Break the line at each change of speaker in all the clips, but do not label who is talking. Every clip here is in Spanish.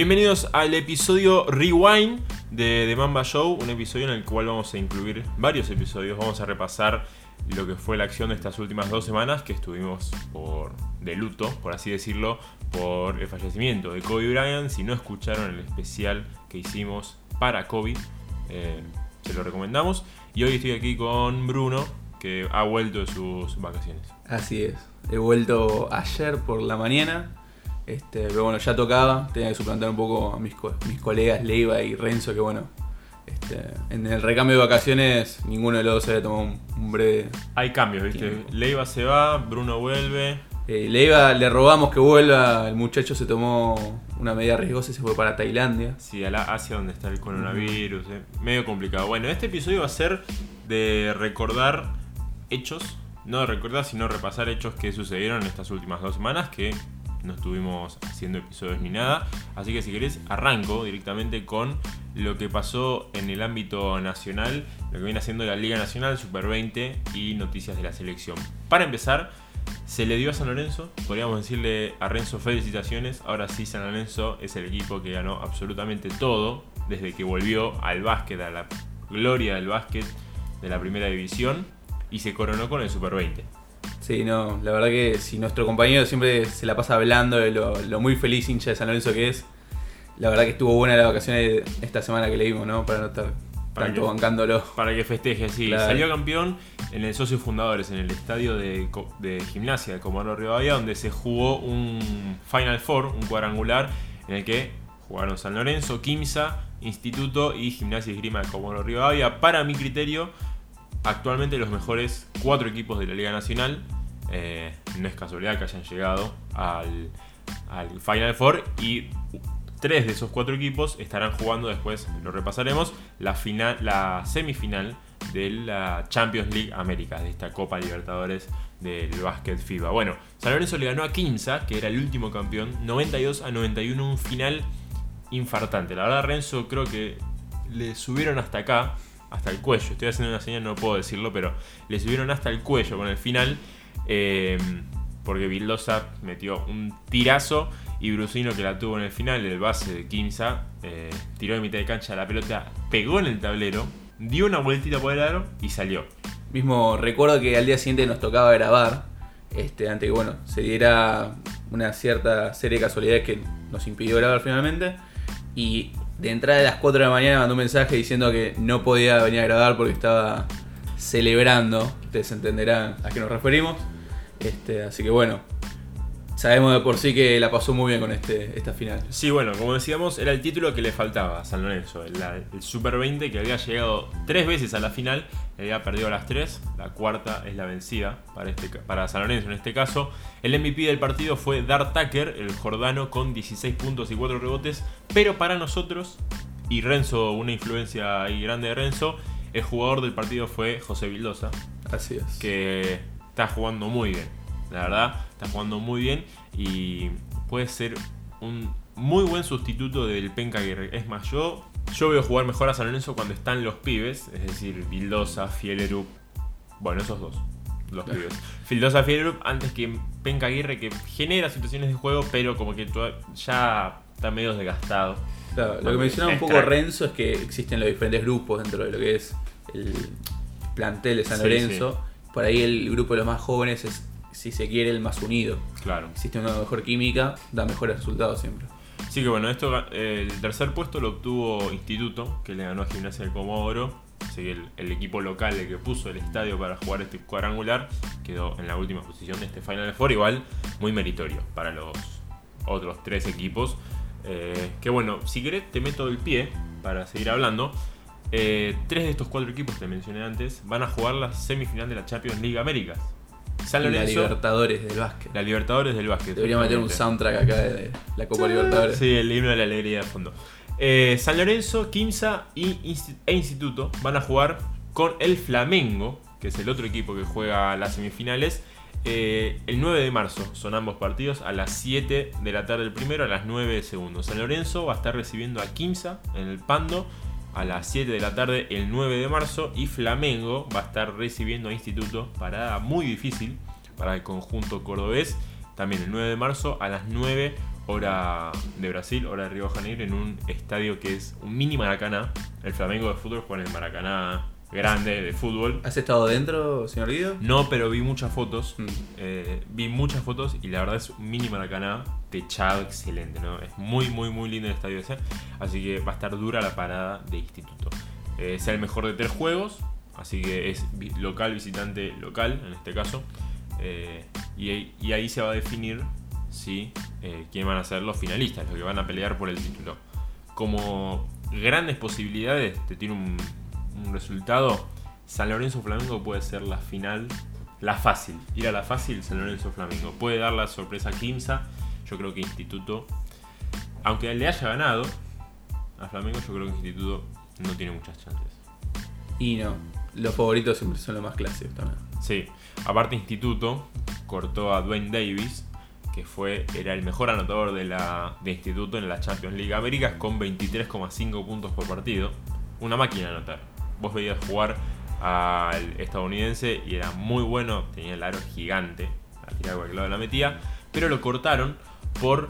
Bienvenidos al episodio Rewind de The Mamba Show, un episodio en el cual vamos a incluir varios episodios. Vamos a repasar lo que fue la acción de estas últimas dos semanas que estuvimos por de luto, por así decirlo, por el fallecimiento de Kobe Bryant. Si no escucharon el especial que hicimos para Kobe, eh, se lo recomendamos. Y hoy estoy aquí con Bruno, que ha vuelto de sus vacaciones.
Así es. He vuelto ayer por la mañana. Este, pero bueno, ya tocaba. Tenía que suplantar un poco a mis, co- mis colegas Leiva y Renzo, que bueno. este, en el recambio de vacaciones ninguno de los dos se había tomado un, un breve.
Hay cambios, ¿viste?
Tiempo.
Leiva se va, Bruno vuelve.
Eh, Leiva le robamos que vuelva. El muchacho se tomó una medida riesgosa y se fue para Tailandia.
Sí, a la Asia donde está el coronavirus. eh, Medio complicado. Bueno, este episodio va a ser de recordar hechos. No de recordar, sino repasar hechos que sucedieron en estas últimas dos semanas que no estuvimos haciendo episodios ni nada. Así que si querés, arranco directamente con lo que pasó en el ámbito nacional, lo que viene haciendo la Liga Nacional, Super 20 y noticias de la selección. Para empezar, se le dio a San Lorenzo, podríamos decirle a Renzo felicitaciones. Ahora sí, San Lorenzo es el equipo que ganó absolutamente todo desde que volvió al básquet, a la gloria del básquet de la primera división y se coronó con el Super 20.
Sí, no, la verdad que si nuestro compañero siempre se la pasa hablando de lo, lo muy feliz hincha de San Lorenzo que es, la verdad que estuvo buena la vacaciones esta semana que le dimos, ¿no? Para no estar
Para
tanto
que-
bancándolo.
Para que festeje, sí.
Claro.
Salió campeón en el Socios Fundadores, en el estadio de, de gimnasia de Comodoro Rivadavia, donde se jugó un Final Four, un cuadrangular, en el que jugaron San Lorenzo, Quimsa, Instituto y Gimnasia y Esgrima de Comodoro Rivadavia. Para mi criterio, actualmente los mejores cuatro equipos de la Liga Nacional. Eh, no es casualidad que hayan llegado al, al Final Four y tres de esos cuatro equipos estarán jugando después, lo repasaremos, la, final, la semifinal de la Champions League América, de esta Copa Libertadores del básquet FIBA. Bueno, San Lorenzo le ganó a Quimsa, que era el último campeón, 92 a 91, un final infartante. La verdad, Renzo creo que le subieron hasta acá, hasta el cuello. Estoy haciendo una señal, no puedo decirlo, pero le subieron hasta el cuello con el final. eh, porque Vildosa metió un tirazo y Brusino que la tuvo en el final, el base de Quimsa, eh, tiró de mitad de cancha la pelota, pegó en el tablero, dio una vueltita por el aro y salió.
Mismo recuerdo que al día siguiente nos tocaba grabar, este, antes que bueno, se diera una cierta serie de casualidades que nos impidió grabar finalmente. Y de entrada de las 4 de la mañana mandó un mensaje diciendo que no podía venir a grabar porque estaba celebrando. Ustedes entenderán a qué nos referimos. Este, así que bueno, sabemos de por sí que la pasó muy bien con este, esta final.
Sí, bueno, como decíamos, era el título que le faltaba a San Lorenzo. El, Super 20 que había llegado tres veces a la final, había perdido las tres. La cuarta es la vencida para, este, para San Lorenzo en este caso. El MVP del partido fue Dart Tucker, el jordano, con 16 puntos y 4 rebotes. Pero para nosotros, y Renzo, una influencia ahí grande de Renzo, el jugador del partido fue José Vildosa
Así es.
que está jugando muy bien. La verdad, está jugando muy bien y puede ser un muy buen sustituto del Penca Aguirre. Es más, yo, yo veo jugar mejor a San Lorenzo cuando están los pibes, es decir, Vildosa, Fielerup. Bueno, esos dos. Los
Claro.
pibes. Vildosa, Fielerup antes que Penca Aguirre, que genera situaciones de juego, pero como que ya está medio desgastado.
Claro, lo que mencionaba un poco. Renzo es que existen los diferentes grupos dentro de lo que es el plantel de San
Sí,
Lorenzo. Por ahí el grupo de los más jóvenes es, si se quiere, el más unido.
Claro.
Existe una mejor química, da mejores resultados siempre.
Así que bueno, esto eh, el tercer puesto lo obtuvo Instituto, que le ganó a Gimnasia del Comodoro. Así que el, equipo local, el que puso el estadio para jugar este cuadrangular, quedó en la última posición de este Final Four. Igual, muy meritorio para los otros tres equipos. Eh, que bueno, si querés, te meto el pie para seguir hablando. Eh, tres de estos cuatro equipos que te mencioné antes van a jugar la semifinal de la Champions League Américas. San
la Libertadores del básquet.
la Libertadores del básquet.
Deberíamos meter un soundtrack acá de la Copa Libertadores.
Sí, el himno de la alegría de fondo. Eh, San Lorenzo, Quimsa y e Instituto van a jugar con el Flamengo, que es el otro equipo que juega las semifinales, eh, el 9 de marzo. Son ambos partidos a las 7 de la tarde el primero, a las 9 el segundo. San Lorenzo va a estar recibiendo a Quimsa en el Pando a las 7 de la tarde el 9 de marzo y Flamengo va a estar recibiendo a Instituto, parada muy difícil para el conjunto cordobés, también el 9 de marzo a las 9 hora de Brasil, hora de Río de Janeiro, en un estadio que es un mini Maracaná. El Flamengo de fútbol juega en el Maracaná grande de fútbol.
¿Has estado dentro, señor Guido?
No, pero vi muchas fotos.
Mm.
eh, vi muchas fotos y la verdad es un mini Maracaná techado excelente, ¿no? Es muy, muy, muy lindo el estadio ese. Así que va a estar dura la parada de instituto. Eh, sea el mejor de tres juegos. Así que es local, visitante, local en este caso. Eh, y, ahí- se va a definir si eh, quién van a ser los finalistas, los que van a pelear por el título. Como grandes posibilidades, te tiene un, un resultado. San Lorenzo Flamengo puede ser la final, la fácil. Ir a la fácil, San Lorenzo Flamengo. Puede dar la sorpresa a Kimsa. Yo creo que Instituto, aunque le haya ganado a Flamengo, yo creo que Instituto no tiene muchas chances.
Y no, los favoritos siempre son los más clásicos también.
Sí, aparte Instituto cortó a Dwayne Davis, que fue era el mejor anotador de la de Instituto en la Champions League Américas con 23,5 puntos por partido. Una máquina de anotar. Vos veías jugar al estadounidense y era muy bueno, tenía el aro gigante, a tirar a cualquier lado la metía, pero lo cortaron por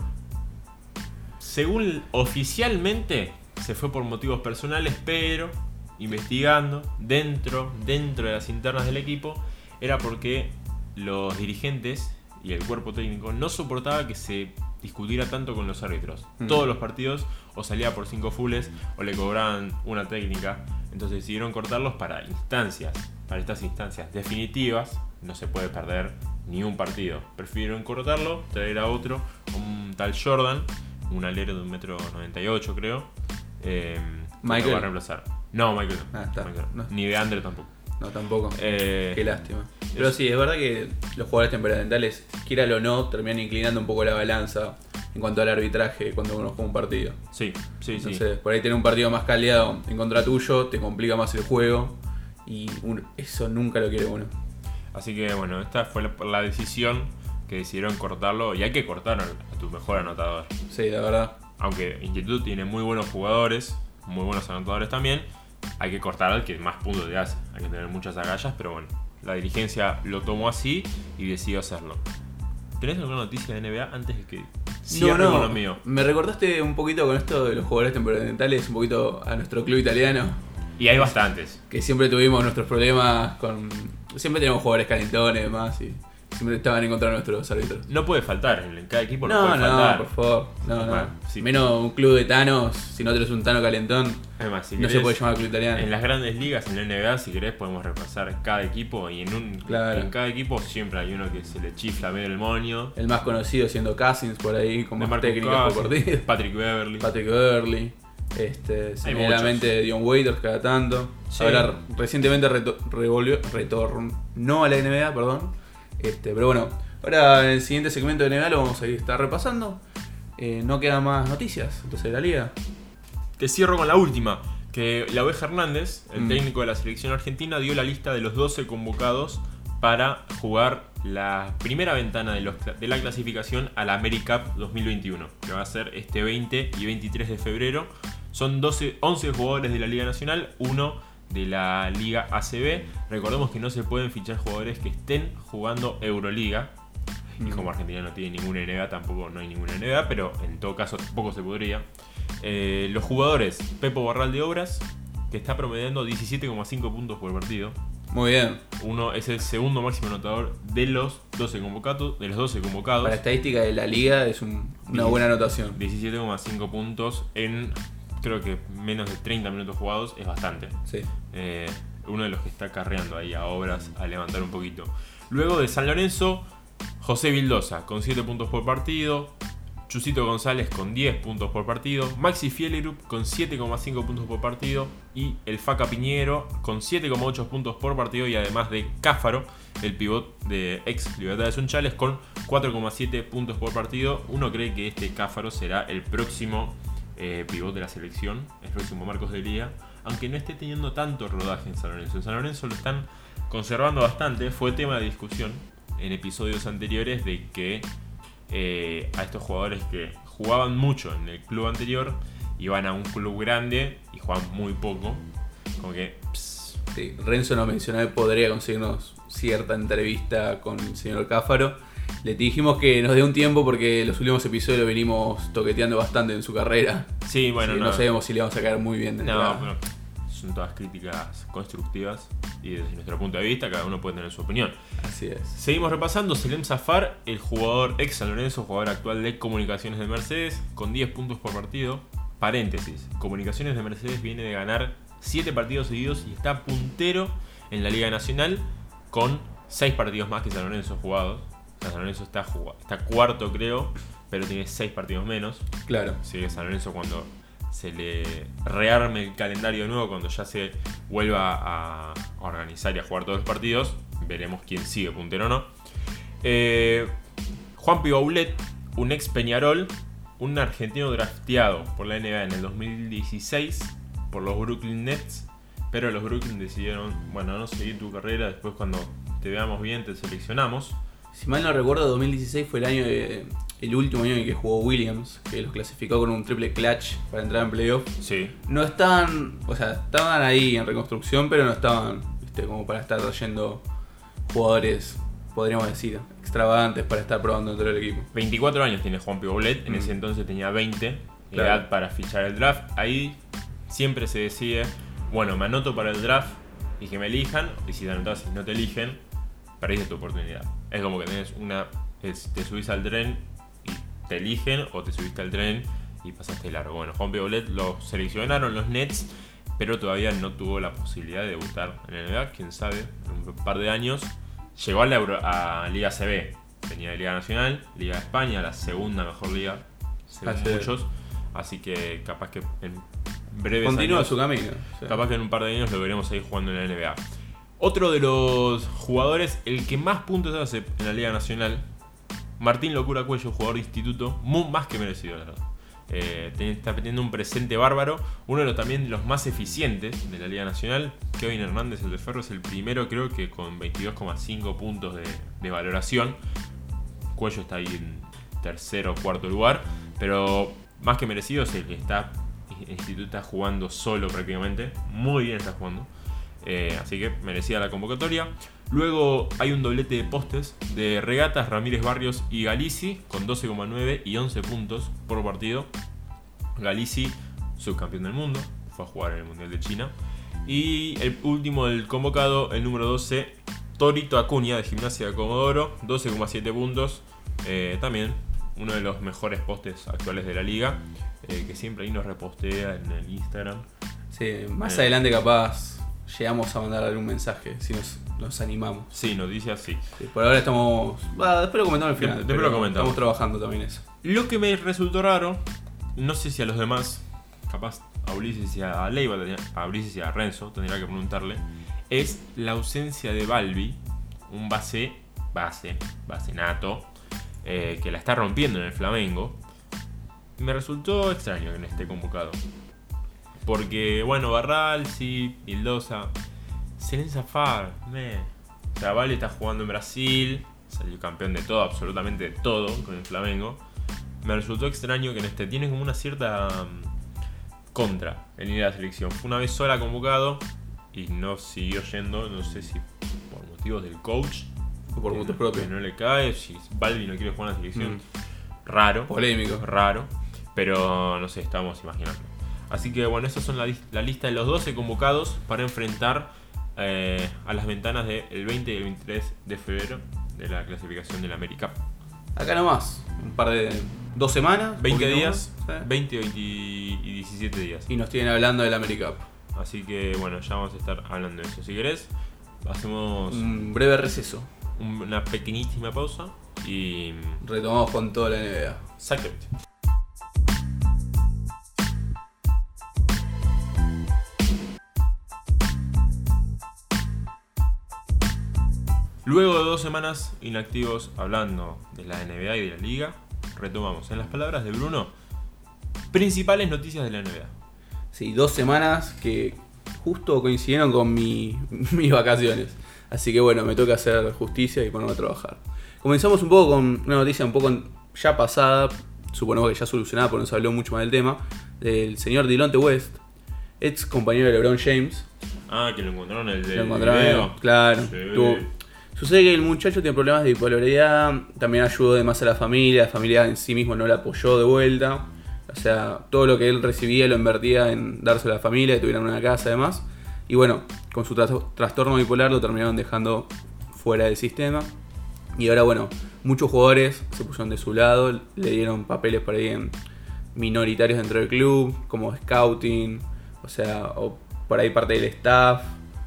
según oficialmente se fue por motivos personales, pero investigando dentro, dentro de las internas del equipo, era porque los dirigentes y el cuerpo técnico no soportaba que se discutiera tanto con los árbitros.
Mm.
Todos los partidos o salía por cinco fulles o le cobraban una técnica. Entonces decidieron cortarlos para instancias, para estas instancias definitivas. No se puede perder ni un partido. Prefirieron cortarlo, traer a otro, un tal Jordan, un alero de un metro 98 creo. Eh, que lo
Michael.
va a reemplazar. No, Michael. no.
Ah, está.
Michael no.
No.
Ni de Andre tampoco.
No, tampoco.
Eh,
Qué lástima. Pero sí, es verdad que los jugadores temperamentales, quieran o no, terminan inclinando un poco la balanza en cuanto al arbitraje cuando uno juega un partido.
sí, sí, sí.
Entonces, por ahí tener un partido más caldeado en contra tuyo te complica más el juego y eso nunca lo quiere uno.
Así que bueno, esta fue la, la decisión que decidieron cortarlo y hay que cortar a tu mejor anotador.
Sí, la verdad.
Aunque Instituto tiene muy buenos jugadores, muy buenos anotadores también, hay que cortar al que más puntos te hace. Hay que tener muchas agallas, pero bueno, la dirigencia lo tomó así y decidió hacerlo. ¿Tenés alguna noticia de NBA antes de que con lo mío?
Me recordaste un poquito con esto de los jugadores temperamentales, un poquito a nuestro club italiano,
Y hay bastantes.
que siempre tuvimos nuestros problemas con... Siempre tenemos jugadores calentones y demás y siempre estaban en contra de nuestros árbitros.
No puede faltar, en cada equipo no,
No,
puede
no,
faltar.
por favor. No, no.
Sí.
Menos un club de Thanos, si no tenés un Tano calentón,
Además, si
no se puede llamar club italiano.
En las grandes ligas, en la NBA, si querés, podemos repasar cada equipo y en un
Claro.
en cada equipo siempre hay uno que se le chifla medio el moño.
El más conocido siendo Cousins por ahí,
De
más técnicas por partido.
Patrick Beverly.
Patrick Burley. Este, se me la Dion Waiters cada tanto.
Sí.
Ahora recientemente reto- revolvió, retornó a la NBA, perdón. Este, pero bueno, ahora en el siguiente segmento de NBA lo vamos a estar repasando. Eh, no quedan más noticias entonces de la liga.
Te cierro con la última. Que la Oveja Hernández, el
Mm.
técnico de la selección argentina, dio la lista de los 12 convocados para jugar la primera ventana de, los de la clasificación a la AmeriCup 2021, que va a ser este 20 y 23 de febrero. Son 12, 11 jugadores de la Liga Nacional, uno de la Liga ACB. Recordemos que no se pueden fichar jugadores que estén jugando Euroliga. Y como Argentina no tiene ninguna NBA, tampoco no hay ninguna NBA, pero en todo caso tampoco se podría. Eh, los jugadores, Pepo Barral de Obras, que está promediando 17,5 puntos por partido.
Muy bien.
Uno es el segundo máximo anotador de los 12 convocados. De los 12 convocados.
Para estadística de la liga es un- una buena anotación.
17,5 puntos en creo que menos de 30 minutos jugados es bastante.
Sí.
Eh, uno de los que está carreando ahí a obras a levantar un poquito. Luego de San Lorenzo, José Vildosa con 7 puntos por partido. Chusito González con 10 puntos por partido. Maxi Fielerup con 7,5 puntos por partido. Y el Faca Piñero con 7,8 puntos por partido. Y además de Cáfaro, el pivot de ex Libertad de Sunchales, con 4,7 puntos por partido. Uno cree que este Cáfaro será el próximo eh, pivot de la selección, el próximo Marcos de Liga, aunque no esté teniendo tanto rodaje en San Lorenzo. En San Lorenzo lo están conservando bastante, fue tema de discusión en episodios anteriores de que eh, a estos jugadores que jugaban mucho en el club anterior iban a un club grande y jugaban muy poco, como que...
Sí, Renzo nos mencionó que podría conseguirnos cierta entrevista con el señor Cáfaro. Le dijimos que nos dé un tiempo porque los últimos episodios lo venimos toqueteando bastante en su carrera.
Sí, bueno, no.
no sabemos si le vamos a caer muy bien de
No,
entrada.
son todas críticas constructivas y desde nuestro punto de vista cada uno puede tener su opinión.
Así es.
Seguimos repasando, Selem Zafar, el jugador ex San Lorenzo, jugador actual de Comunicaciones de Mercedes, con 10 puntos por partido. Paréntesis, Comunicaciones de Mercedes viene de ganar 7 partidos seguidos y está puntero en la Liga Nacional con 6 partidos más que San Lorenzo jugados. San Lorenzo está, está cuarto creo, pero tiene 6 partidos menos.
Claro.
Así que San Lorenzo cuando se le rearme el calendario nuevo, cuando ya se vuelva a organizar y a jugar todos los partidos, veremos quién sigue puntero o no. Eh, Juan Pibaulet, un ex Peñarol, un argentino drafteado por la NBA en el 2016 por los Brooklyn Nets, pero los Brooklyn decidieron, bueno, no seguir tu carrera, después cuando te veamos bien te seleccionamos.
Si mal no recuerdo, 2016 fue el año de- el último año en que jugó Williams, que los clasificó con un triple clutch para entrar en playoff.
Sí,
No estaban, o sea, estaban ahí en reconstrucción, pero no estaban, viste, como para estar trayendo jugadores, podríamos decir, extravagantes para estar probando dentro del equipo.
24 años tiene Juan Pibaulet, en
Mm.
ese entonces tenía 20,
Claro.
edad para fichar el draft. Ahí siempre se decide, bueno, me anoto para el draft y que me elijan, y si te anotas y no te eligen, perdiste tu oportunidad. Es como que tenés una, es- te subís al tren y te eligen, o te subiste al tren y pasaste largo. Bueno, Juan Pibaulet lo seleccionaron los Nets, pero todavía no tuvo la posibilidad de debutar en la NBA, quién sabe, en un par de años. Llegó a la Euro- a Liga CB, venía de Liga Nacional, Liga de España, la segunda mejor liga, según muchos. Así que capaz que en breves
Continúa
años,
su camino.
capaz que en un par de años lo veremos ahí jugando en la NBA. Otro de los jugadores, el que más puntos hace en la Liga Nacional, Martín Locura Cuello, jugador de instituto, muy más que merecido, la verdad. Eh, está teniendo un presente bárbaro, uno de los también los más eficientes de la Liga Nacional. Kevin Hernández, el de Ferro, es el primero, creo que con 22,5 puntos de, valoración. Cuello está ahí en tercero o cuarto lugar, pero más que merecido es el que está, instituto está jugando solo prácticamente, muy bien está jugando. Eh, así que merecida la convocatoria. Luego hay un doblete de postes de Regatas, Ramírez Barrios y Galici con 12,9 y 11 puntos por partido. Galici, subcampeón del mundo, fue a jugar en el Mundial de China. Y el último del convocado, el número 12, Torito Acuña de Gimnasia de Comodoro, 12,7 puntos. Eh, también uno de los mejores postes actuales de la liga, eh, que siempre ahí nos repostea en el Instagram.
Sí, más adelante capaz llegamos a mandar algún mensaje, si nos, nos animamos.
Sí, noticias, sí.
Sí, por ahora estamos... Bah, después lo comentamos al final.
Después
pero
lo comentamos.
Estamos trabajando también eso.
Lo que me resultó raro, no sé si a los demás, capaz a Ulises y a Leiva, a Ulises y a Renzo, tendría que preguntarle, es la ausencia de Balbi, un base, base, base nato, eh, que la está rompiendo en el Flamengo. Me resultó extraño que no esté convocado. Porque, bueno, Barral, sí, Vildosa, Selen Zafar, sea, Balbi está jugando en Brasil, salió campeón de todo, absolutamente de todo con el Flamengo. Me resultó extraño que no esté. Tiene como una cierta mm, contra en ir a la selección. Fue una vez sola convocado y no siguió yendo, no sé si por motivos del coach.
O por
no-
propios.
no le cae, si Balbi no quiere jugar en la selección.
Mm.
Raro.
Polémico.
Raro. Pero no sé, estamos imaginando. Así que bueno, esas son la, lis- la lista de los 12 convocados para enfrentar eh, a las ventanas del 20 y el 23 de febrero de la clasificación del América.
Acá nomás, un par de... dos semanas.
20
poquito
días,
más, ¿sí?
20 20 y 17 días.
Y nos tienen hablando del AmeriCup.
Así que bueno, ya vamos a estar hablando de eso. Si querés, hacemos
Un breve receso.
un- una pequeñísima pausa y...
Retomamos con toda la NBA.
Exactamente. Luego de dos semanas inactivos hablando de la NBA y de la liga, retomamos en las palabras de Bruno principales noticias de la NBA.
Sí, dos semanas que justo coincidieron con mi- mis vacaciones. Así que bueno, me toca hacer justicia y ponerme a trabajar. Comenzamos un poco con una noticia un poco ya pasada, suponemos que ya solucionada porque nos habló mucho más del tema, del señor Dilonte West, ex compañero de LeBron James.
Ah, que lo encontraron el
Lo encontraron,
video.
claro.
Sí.
tuvo- Sucede que el muchacho tiene problemas de bipolaridad, también ayudó de más a la familia, la familia en sí mismo no la apoyó de vuelta. O sea, todo lo que él recibía lo invertía en dárselo a la familia, que tuvieran una casa además. Y bueno, con su tras- trastorno bipolar lo terminaron dejando fuera del sistema. Y ahora, bueno, muchos jugadores se pusieron de su lado, le dieron papeles por ahí minoritarios dentro del club, como scouting, o sea, o por ahí parte del staff.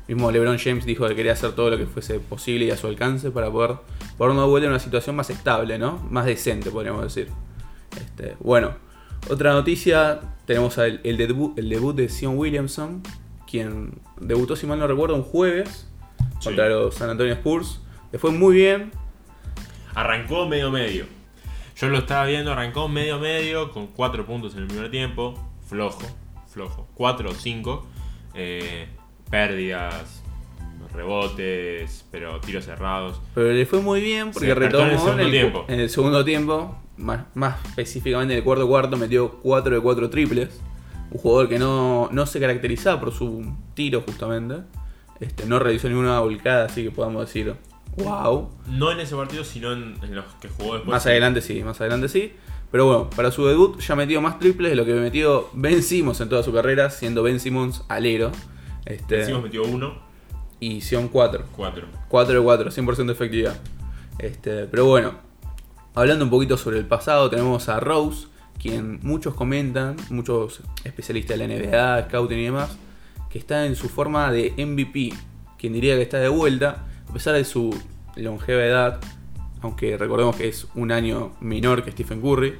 Mismo LeBron James dijo que quería hacer todo lo que fuese posible y a su alcance para poder poder una vuelta en una situación más estable, ¿no? Más decente, podríamos decir. Este, bueno, otra noticia, tenemos el, el debut, el debut de Sion Williamson, quien debutó, si mal no recuerdo, un jueves
Sí.
contra los San Antonio Spurs. Le fue muy bien,
Arrancó medio medio. Yo lo estaba viendo, arrancó medio medio con 4 puntos en el primer tiempo. Flojo, flojo. 4 o 5. Pérdidas, rebotes, pero tiros cerrados.
Pero le fue muy bien porque
Se
retomó
en el segundo
en, el,
tiempo.
en el segundo tiempo, más, más específicamente en el cuarto cuarto, metió 4 de 4 triples. Un jugador que no, no se caracterizaba por su tiro justamente. Este, no realizó ninguna volcada, así que podamos decir, wow.
No en ese partido, sino en, en los que jugó después.
Más adelante sí, más adelante sí. Pero bueno, para su debut ya metió más triples de lo que metió Ben Simmons en toda su carrera, siendo Ben Simmons alero. Este,
Decimos metió 1,
y Sion 4.
4.
4 de 4, 100% de efectividad. Este, pero bueno, hablando un poquito sobre el pasado, tenemos a Rose, quien muchos comentan, muchos especialistas de la NBA, scouting y demás, que está en su forma de MVP. Quien diría que está de vuelta, a pesar de su longeva edad, aunque recordemos que es un año menor que Stephen Curry.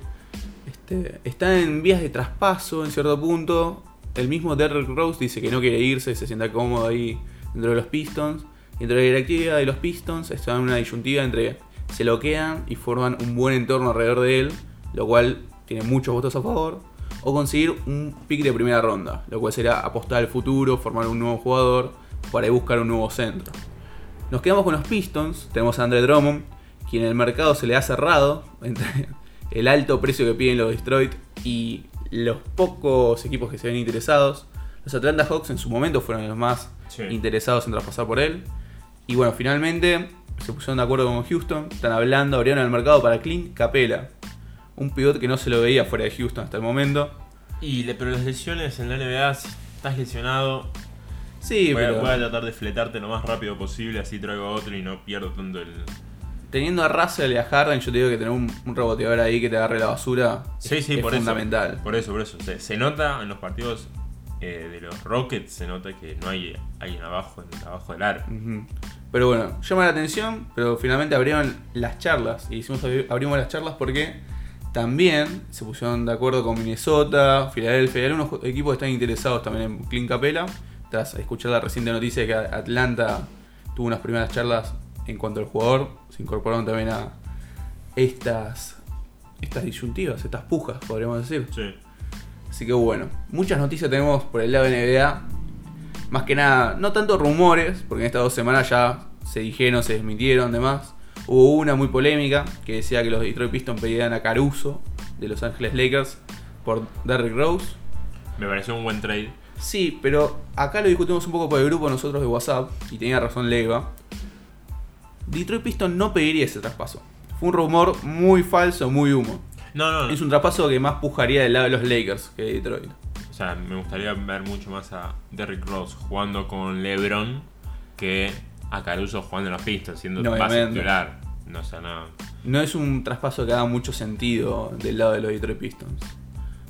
Este, está en vías de traspaso en cierto punto. El mismo Derrick Rose dice que no quiere irse, se sienta cómodo ahí dentro de los Pistons. Y entre la directiva de los Pistons está en una disyuntiva entre se lo quedan y forman un buen entorno alrededor de él, lo cual tiene muchos votos a favor, o conseguir un pick de primera ronda, lo cual será apostar al futuro, formar un nuevo jugador para buscar un nuevo centro. Nos quedamos con los Pistons, tenemos a Andre Drummond, quien en el mercado se le ha cerrado entre el alto precio que piden los Detroit y los pocos equipos que se ven interesados. Los Atlanta Hawks en su momento fueron los más
Sí.
interesados en traspasar por él. Y bueno, finalmente se pusieron de acuerdo con Houston, están hablando, abrieron el mercado para Clint Capela, un pivot que no se lo veía fuera de Houston hasta el momento.
Y pero las lesiones en la NBA, si estás lesionado,
Sí,
voy,
pero
voy a tratar de fletarte lo más rápido posible, así traigo a otro y no pierdo tanto el.
Teniendo a Russell y a Harden, yo te digo que tener un, un reboteador ahí que te agarre la basura
Sí,
es,
sí,
es
por
fundamental.
eso. Por eso, por eso. Se, se nota en los partidos eh, de los Rockets, se nota que no hay alguien abajo, en- abajo del aro.
Ujú. Pero bueno, llama la atención, pero finalmente abrieron las charlas. Y hicimos abri- abrimos las charlas porque también se pusieron de acuerdo con Minnesota, Filadelfia y algunos equipos están interesados también en Clint Capela. Tras escuchar la reciente noticia de que Atlanta tuvo unas primeras charlas en cuanto al jugador, se incorporaron también a estas, estas disyuntivas, estas pujas, podríamos decir.
Sí.
Así que bueno, muchas noticias tenemos por el lado de NBA. Más que nada, no tanto rumores, porque en estas dos semanas ya se dijeron, se desmintieron, demás. Hubo una muy polémica que decía que los Detroit Pistons pedían a Caruso de Los Ángeles Lakers por Derrick Rose.
Me pareció un buen trade.
Sí, pero acá lo discutimos un poco por el grupo nosotros de WhatsApp, y tenía razón Leiva. Detroit Pistons no pediría ese traspaso. Fue un rumor muy falso, muy humo.
No, no, no.
Es un traspaso que más pujaría del lado de los Lakers que de Detroit.
O sea, me gustaría ver mucho más a Derrick Rose jugando con LeBron que a Caruso jugando en los Pistons, siendo
No,
base titular. No, o sea, no.
No es un traspaso que haga mucho sentido del lado de los Detroit Pistons.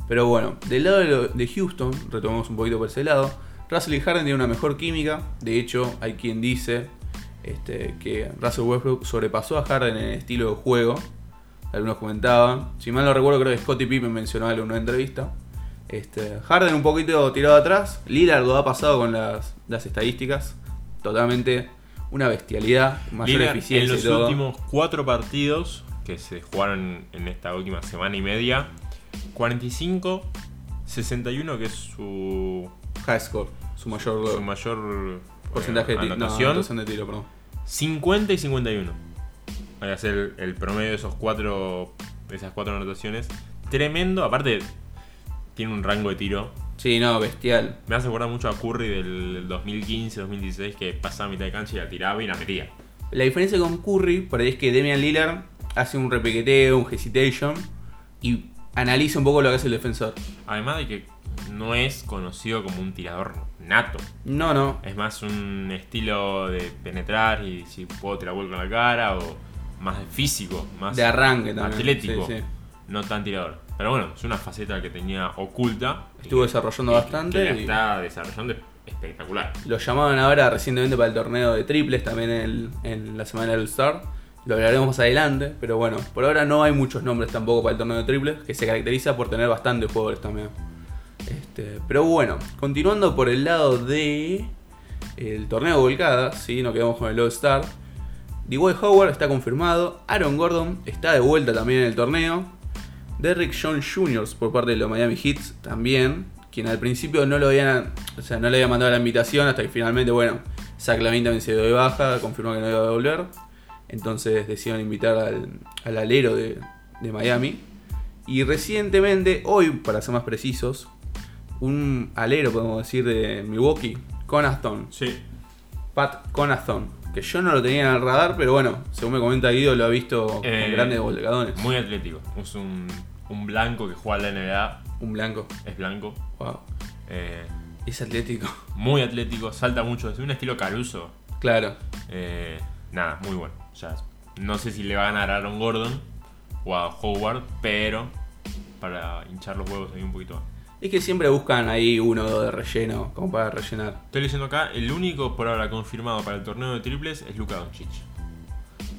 Pero bueno, del lado de, lo- de Houston, retomamos un poquito por ese lado, Russell y Harden tienen una mejor química. De hecho, hay quien dice este, que Russell Westbrook sobrepasó a Harden en el estilo de juego. Algunos comentaban. Si mal no recuerdo, creo que Scottie Pippen mencionó en una entrevista. Este, Harden un poquito tirado atrás. Lillard lo ha pasado con las, las estadísticas. Totalmente una bestialidad, mayor
Lillard,
eficiencia
en los
y todo.
últimos cuatro partidos que se jugaron en esta última semana y media, 45, 61, que es su,
High score, su mayor
su mayor
porcentaje
eh,
de tiro. No, de tiro, perdón.
50 y 51. Voy a hacer el, promedio de esos cuatro, esas cuatro anotaciones. Tremendo, aparte tiene un rango de tiro.
Sí, no, bestial.
Me hace acordar mucho a Curry del 2015-2016 que pasaba a mitad de cancha y la tiraba y la metía.
La diferencia con Curry, por ahí es que Damian Lillard hace un repiqueteo, un hesitation y analiza un poco lo que hace el defensor.
Además de que no es conocido como un tirador nato.
No, no.
Es más un estilo de penetrar y si puedo tirar vuelco en la cara o más físico, más
De arranque también.
atlético,
Sí, sí.
no tan tirador. Pero bueno, es una faceta que tenía oculta.
Estuvo
que-
desarrollando
que-
bastante
que la
y-
está desarrollando espectacular.
Lo llamaban ahora recientemente para el torneo de triples también en, el- en la semana del All-Star. Lo hablaremos más adelante, pero bueno, por ahora no hay muchos nombres tampoco para el torneo de triples, que se caracteriza por tener bastantes jugadores también. Este, pero bueno, continuando por el lado de el torneo volcada, ¿sí? nos quedamos con el All-Star. Dwight Howard está confirmado, Aaron Gordon está de vuelta también en el torneo. Derrick John Jr. por parte de los Miami Heat también, quien al principio no lo habían, o sea, no le había mandado la invitación hasta que finalmente, bueno, Zach Lavin también se dio de baja, confirmó que no iba a volver. Entonces decidieron invitar al, al alero de, de Miami. Y recientemente, hoy para ser más precisos, un alero, podemos decir, de Milwaukee, Conathon,
Sí,
Pat Conathon, que yo no lo tenía en el radar, pero bueno, según me comenta Guido, lo ha visto
Eh,
con grandes volcadones.
muy atlético. Es un, un blanco que juega en la NBA,
Un blanco.
es blanco.
Wow.
eh,
Es atlético.
muy atlético, salta mucho, es un estilo Caruso.
Claro.
Eh, nada, muy bueno. Ya, no sé si le va a ganar a Aaron Gordon o a Howard, pero para hinchar los huevos ahí un poquito más.
Es que siempre buscan ahí uno o dos de relleno, como para rellenar.
Estoy leyendo acá, el único por ahora confirmado para el torneo de triples es Luka Doncic.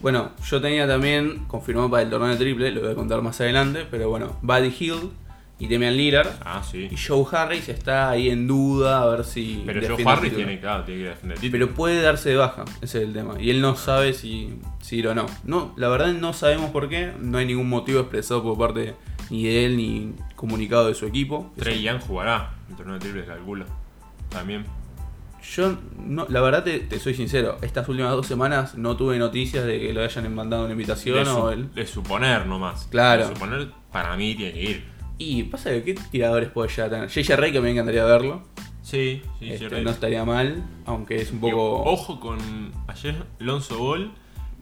Bueno, yo tenía también confirmado para el torneo de triple, lo voy a contar más adelante, pero bueno, Buddy Hill y Damian Lillard.
Ah, sí.
Y Joe Harris está ahí en duda, a ver si.
Pero Joe Harris tiene, claro, tiene que defender el título.
Pero puede darse de baja, ese es el tema. Y él no sabe si, si ir o no. no. La verdad no sabemos por qué, no hay ningún motivo expresado por parte ni de él ni comunicado de su equipo.
Trey Young jugará el torneo de triples, calculo. También.
Yo, no, la verdad te, te soy sincero, estas últimas dos semanas no tuve noticias de que lo hayan mandado una invitación
De,
o él.
de suponer nomás.
Claro.
De suponer, para mí tiene que ir.
Y pasa que qué tiradores puede llegar a tener. JJ Rey que me encantaría verlo.
Sí, sí,
Este, no estaría mal, aunque es un poco.
Ojo con ayer Lonzo Ball.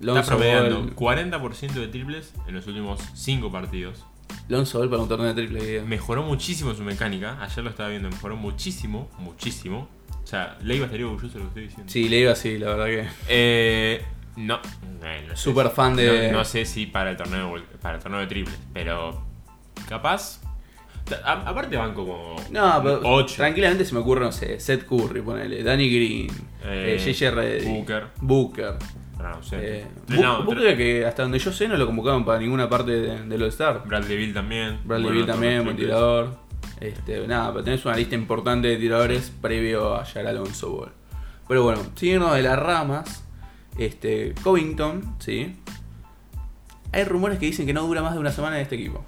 Lonzo
está promediando
Ball-
40% de triples en los últimos 5 partidos.
Lonzo Ball para un torneo de triple. que-
Mejoró muchísimo su mecánica. Ayer lo estaba viendo, mejoró muchísimo, muchísimo. O sea, Leiva estaría orgulloso de lo que estoy diciendo.
Sí, le iba así, la verdad que.
Eh, no, eh, no sé
Super
si-
fan de-
No, no sé si para el torneo para el torneo de triples, pero capaz. A- aparte van como
No, pero
8.
tranquilamente se me ocurre, no sé, Seth Curry, ponele, Danny Green,
Eh,
eh, JJ Reddick,
Booker.
Booker.
No sé.
Eh, Booker que hasta donde yo sé no lo convocaban para ninguna parte de- All-Star.
Bradley Bill también.
Bradley
Bueno,
Beal también, buen tirador. Este, nada, pero tenés una lista importante de tiradores previo a llegar a Alonso Ball. Pero bueno, siguiendo de las ramas, este, Covington, sí. Hay rumores que dicen que no dura más de una semana en este equipo.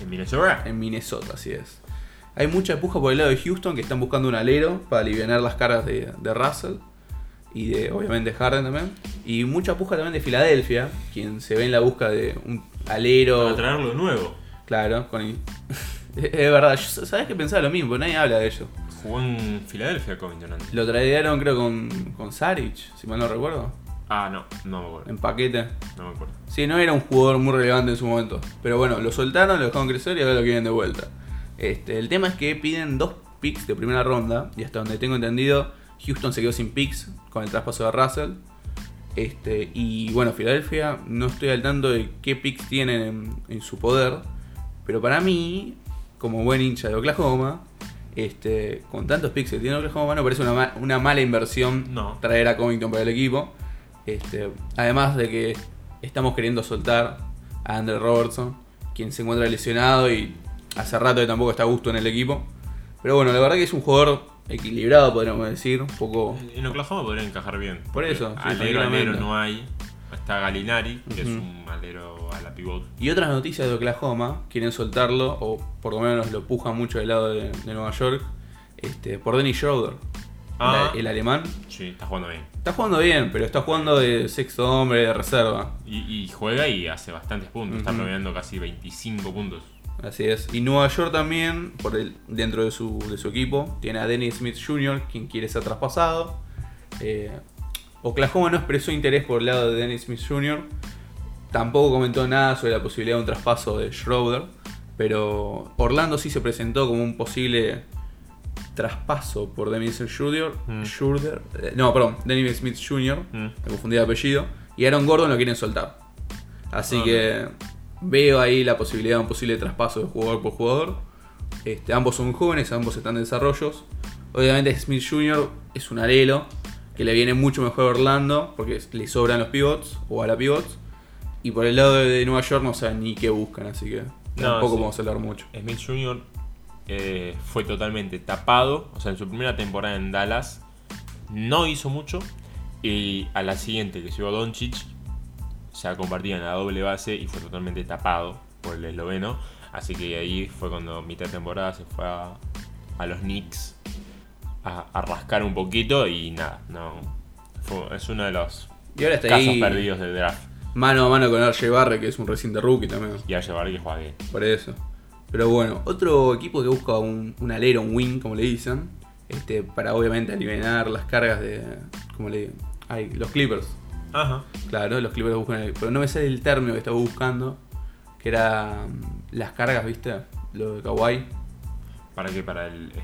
En Minnesota.
En Minnesota, así es. Hay mucha puja por el lado de Houston que están buscando un alero para aliviar las caras de, de Russell y de obviamente Harden también. Y mucha puja también de Filadelfia, quien se ve en la busca de un alero.
Para traerlo nuevo.
Claro, con... es verdad, yo, sabes que pensaba lo mismo, pero nadie habla de ello.
Jugó en Filadelfia Covington antes.
Lo tradearon creo con, con Saric, si mal no recuerdo,
Ah, no, no me acuerdo.
en paquete.
No me acuerdo.
Sí, no era un jugador muy relevante en su momento. Pero bueno, lo soltaron, lo dejaron crecer y ahora lo quieren de vuelta. Este, el tema es que piden dos picks de primera ronda. Y hasta donde tengo entendido, Houston se quedó sin picks con el traspaso de Russell. Este, y bueno, Filadelfia, no estoy al tanto de qué picks tienen en, en su poder. Pero para mí, como buen hincha de Oklahoma, este, con tantos picks que tiene Oklahoma, no parece una, ma- una mala inversión
No.
traer a Covington para el equipo. Este, además de que estamos queriendo soltar a Andrew Robertson, quien se encuentra lesionado y hace rato que tampoco está a gusto en el equipo. Pero bueno, la verdad que es un jugador equilibrado, podríamos decir, un poco...
En Oklahoma podría encajar bien.
Por eso,
alero, alero no hay. Está Galinari, que es un alero a la pivot.
Y otras noticias de Oklahoma, quieren soltarlo, o por lo menos lo pujan mucho del lado de, de Nueva York, este, por Dennis Schroeder,
Ah.
el, el alemán.
Sí, está jugando bien.
Está jugando bien, pero está jugando de sexto hombre, de reserva.
Y, y juega y hace bastantes puntos. Está promediando casi 25 puntos.
Así es. Y Nueva York también, por el, dentro de su, de su equipo, tiene a Dennis Smith Jr., quien quiere ser traspasado. Eh, Oklahoma no expresó interés por el lado de Dennis Smith Jr. Tampoco comentó nada sobre la posibilidad de un traspaso de Schroeder. Pero Orlando sí se presentó como un posible traspaso por Dennis Smith Jr.
Mm.
Schroeder- eh, no, perdón, Dennis Smith Jr.
Mm.
Me confundí de apellido. Y Aaron Gordon lo quieren soltar. Así
Ah,
que veo ahí la posibilidad de un posible traspaso de jugador por jugador. Este, ambos son jóvenes, ambos están en desarrollos. Obviamente Smith Jr. es un alelo que le viene mucho mejor a Orlando porque le sobran los pivots o a la pivots. Y por el lado de Nueva York no saben ni qué buscan, así que tampoco
sí.
vamos a hablar mucho.
Smith Jr. eh, fue totalmente tapado. O sea, en su primera temporada en Dallas no hizo mucho. Y a la siguiente que llegó Doncic, se compartía en la doble base y fue totalmente tapado por el esloveno. Así que ahí fue cuando mitad de temporada se fue a, a los Knicks a, a rascar un poquito y nada, no. fue- es uno de los
Y ahora está
casos
ahí
perdidos del draft.
mano a mano con RJ Barre, que es un reciente rookie también.
Y a llevar que juega bien.
Por eso. Pero bueno, otro equipo que busca un, un alero, un wing, como le dicen, este, para obviamente aliviar las cargas de. como le ay, los Clippers.
Ajá.
Claro, los Clippers buscan el, Pero no me sale el término que estaba buscando, que era mm, las cargas, ¿viste? Lo de Kawhi.
¿Para qué? Para el. eh,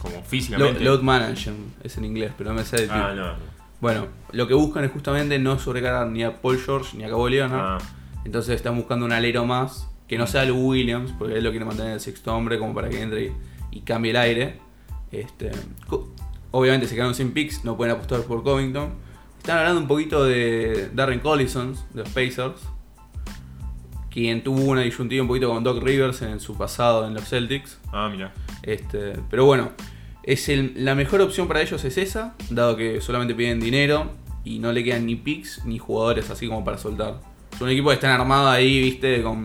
como físicamente.
load management es en inglés, pero no me sale el
ah, no. no.
Bueno, lo que buscan es justamente no sobrecargar ni a Paul George ni a Kawhi Leonard.
Ah,
Entonces están buscando un alero más que no sea el Williams, porque él lo quiere mantener el sexto hombre como para que entre y, y cambie el aire. Este, obviamente se quedaron sin picks, no pueden apostar por Covington. Están hablando un poquito de Darren Collison, de los Pacers, quien tuvo una disyuntiva un poquito con Doc Rivers en su pasado en los Celtics.
ah, mira.
Este, pero bueno, es el- la mejor opción para ellos es esa, dado que solamente piden dinero y no le quedan ni picks ni jugadores así como para soltar. Es un equipo que están armado ahí, viste, con,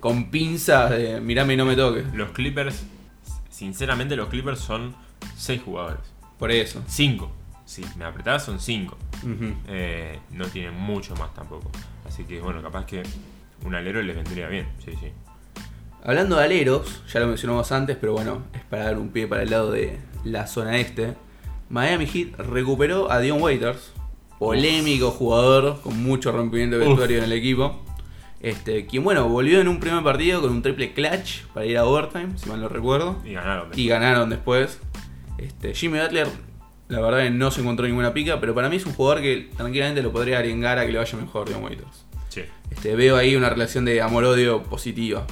con pinzas de mirame y no me toques.
Los Clippers, sinceramente, los Clippers son 6 jugadores.
Por eso.
5. Si me apretás, son 5.
Ujú.
no tienen mucho más tampoco. Así que, bueno, capaz que un alero les vendría bien. Sí, sí.
Hablando de aleros, ya lo mencionamos antes, pero bueno, es para dar un pie para el lado de la zona este. Miami Heat recuperó a Dion Waiters, polémico jugador con mucho rompimiento de
Uf.
vestuario en el equipo. Este, quien bueno, volvió en un primer partido con un triple clutch para ir a overtime, si mal no recuerdo.
Y ganaron.
Y ganaron después. Este, Jimmy Butler, la verdad que no se encontró ninguna pica, pero para mí es un jugador que tranquilamente lo podría arengar a que le vaya mejor Dion Waiters.
Sí.
Este, veo ahí una relación de amor-odio positiva.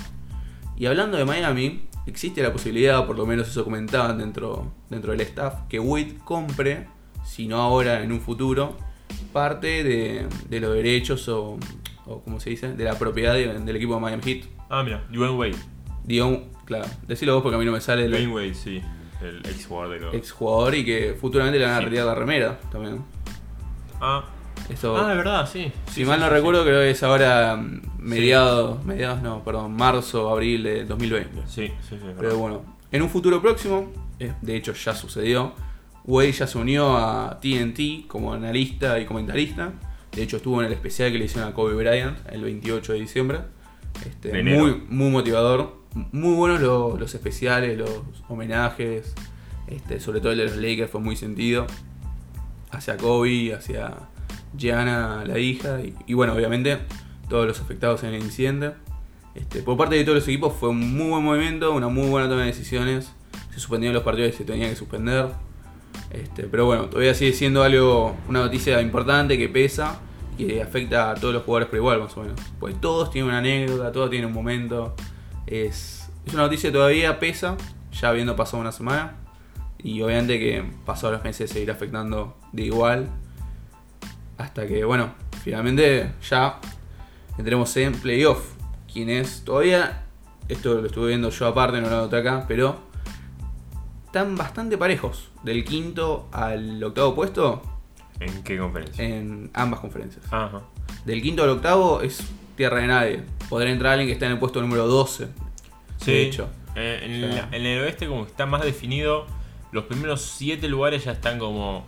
Y hablando de Miami, existe la posibilidad, por lo menos eso comentaban dentro, dentro del staff, que Wade compre, si no ahora, en un futuro, parte de, de los derechos o, o, como se dice, de la propiedad de- del equipo de Miami Heat.
Ah, mira. Dwayne Wade.
Dion, claro, decilo vos porque a mí no me sale
Dwayne
el
Wade, sí. El ex jugador de los.
ex jugador y que futuramente le van a
Sí.
retirar la remera también.
Ah.
Eso,
ah, de verdad, sí.
Si
Sí,
mal
sí,
no
sí,
recuerdo, creo que es ahora mm, mediados, mediados no, perdón, marzo, abril de 2020.
Sí, sí, sí.
Pero bueno, en un futuro próximo, de hecho ya sucedió, Wade ya se unió a TNT como analista y comentarista. De hecho estuvo en el especial que le hicieron a Kobe Bryant el 28 de diciembre. Este,
De
muy, muy motivador. Muy buenos los, los especiales, los homenajes. Este, sobre todo el de los Lakers fue muy sentido. Hacia Kobe, hacia Gianna, la hija. Y, y bueno, obviamente todos los afectados en el incidente. Este, por parte de todos los equipos fue un muy buen movimiento, una muy buena toma de decisiones. Se suspendieron los partidos que se tenían que suspender. Este, pero bueno, todavía sigue siendo algo, una noticia importante que pesa y que afecta a todos los jugadores por igual, más o menos. Pues todos tienen una anécdota, todos tienen un momento. Es, es una noticia que todavía pesa, ya habiendo pasado una semana. Y obviamente que pasados los meses seguirá afectando de igual. Hasta que, bueno, finalmente ya entremos en playoff. Quien es todavía, esto lo estuve viendo yo aparte, no lo noté acá, pero están bastante parejos. Del quinto al octavo puesto
¿En qué conferencia?
en ambas conferencias.
Ajá.
Del quinto al octavo es tierra de nadie. Podrá entrar alguien que está en el puesto número 12.
Sí.
De hecho.
Eh, en,
O sea-
el, en el oeste, como que está más definido. Los primeros 7 lugares ya están como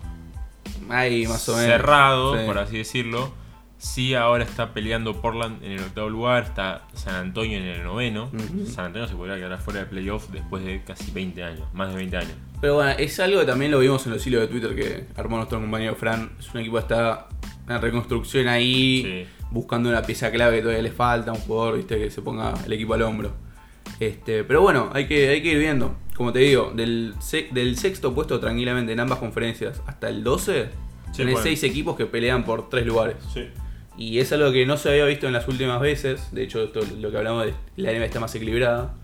Ahí más o menos.
cerrados,
Sí.
por así decirlo. Sí, ahora está peleando Portland en el octavo lugar, está San Antonio en el noveno. San Antonio se podría quedar fuera de playoff después de casi 20 años, más de 20 años.
Pero bueno, es algo que también lo vimos en los hilos de Twitter que armó nuestro compañero Fran. Es un equipo que está en reconstrucción ahí,
Sí.
buscando una pieza clave que todavía le falta, un jugador ¿viste? que se ponga el equipo al hombro. Este, pero bueno, hay que, hay que ir viendo. Como te digo, del, del sexto puesto tranquilamente en ambas conferencias hasta el 12,
Sí,
tenés
bueno.
seis equipos que pelean por tres lugares.
Sí.
Y es algo que no se había visto en las últimas veces. De hecho, esto lo que hablamos de la NBA está más equilibrada.